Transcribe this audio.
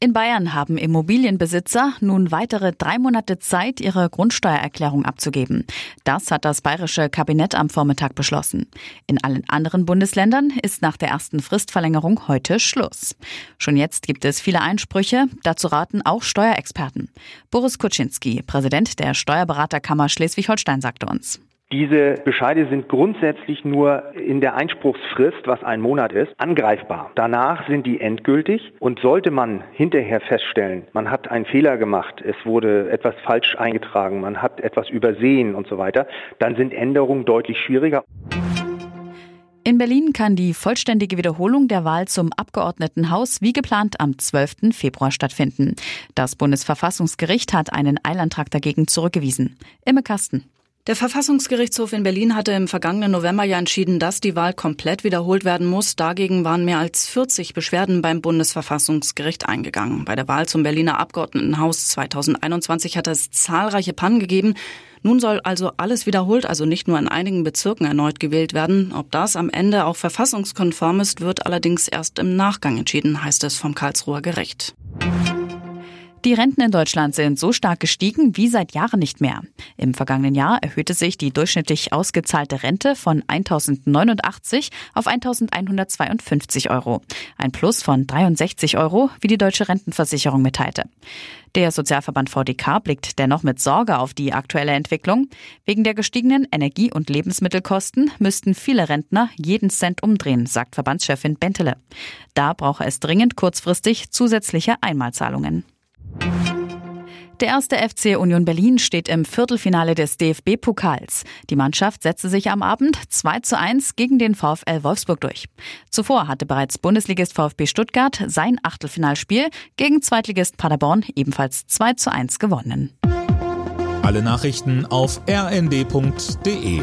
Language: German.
In Bayern haben Immobilienbesitzer nun weitere drei Monate Zeit, ihre Grundsteuererklärung abzugeben. Das hat das bayerische Kabinett am Vormittag beschlossen. In allen anderen Bundesländern ist nach der ersten Fristverlängerung heute Schluss. Schon jetzt gibt es viele Einsprüche. Dazu raten auch Steuerexperten. Boris Kuczynski, Präsident der Steuerberaterkammer Schleswig-Holstein, sagte uns. Diese Bescheide sind grundsätzlich nur in der Einspruchsfrist, was ein Monat ist, angreifbar. Danach sind die endgültig und sollte man hinterher feststellen, man hat einen Fehler gemacht, es wurde etwas falsch eingetragen, man hat etwas übersehen und so weiter, dann sind Änderungen deutlich schwieriger. In Berlin kann die vollständige Wiederholung der Wahl zum Abgeordnetenhaus wie geplant am 12. Februar stattfinden. Das Bundesverfassungsgericht hat einen Eilantrag dagegen zurückgewiesen. Imme Kasten. Der Verfassungsgerichtshof in Berlin hatte im vergangenen November ja entschieden, dass die Wahl komplett wiederholt werden muss. Dagegen waren mehr als 40 Beschwerden beim Bundesverfassungsgericht eingegangen. Bei der Wahl zum Berliner Abgeordnetenhaus 2021 hat es zahlreiche Pannen gegeben. Nun soll also alles wiederholt, also nicht nur in einigen Bezirken erneut gewählt werden. Ob das am Ende auch verfassungskonform ist, wird allerdings erst im Nachgang entschieden, heißt es vom Karlsruher Gericht. Die Renten in Deutschland sind so stark gestiegen wie seit Jahren nicht mehr. Im vergangenen Jahr erhöhte sich die durchschnittlich ausgezahlte Rente von 1089 auf 1152 Euro. Ein Plus von 63 Euro, wie die deutsche Rentenversicherung mitteilte. Der Sozialverband VDK blickt dennoch mit Sorge auf die aktuelle Entwicklung. Wegen der gestiegenen Energie- und Lebensmittelkosten müssten viele Rentner jeden Cent umdrehen, sagt Verbandschefin Bentele. Da brauche es dringend kurzfristig zusätzliche Einmalzahlungen. Der erste FC Union Berlin steht im Viertelfinale des DFB-Pokals. Die Mannschaft setzte sich am Abend 2 zu 1 gegen den VfL Wolfsburg durch. Zuvor hatte bereits Bundesligist VfB Stuttgart sein Achtelfinalspiel gegen Zweitligist Paderborn ebenfalls 2 zu 1 gewonnen. Alle Nachrichten auf rnd.de